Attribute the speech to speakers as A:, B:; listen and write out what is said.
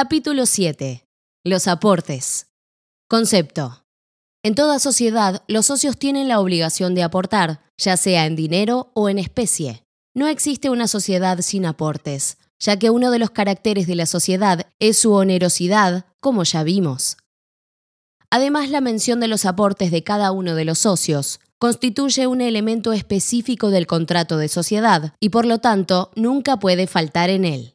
A: Capítulo 7. Los aportes. Concepto. En toda sociedad, los socios tienen la obligación de aportar, ya sea en dinero o en especie. No existe una sociedad sin aportes, ya que uno de los caracteres de la sociedad es su onerosidad, como ya vimos. Además, la mención de los aportes de cada uno de los socios constituye un elemento específico del contrato de sociedad y por lo tanto nunca puede faltar en él.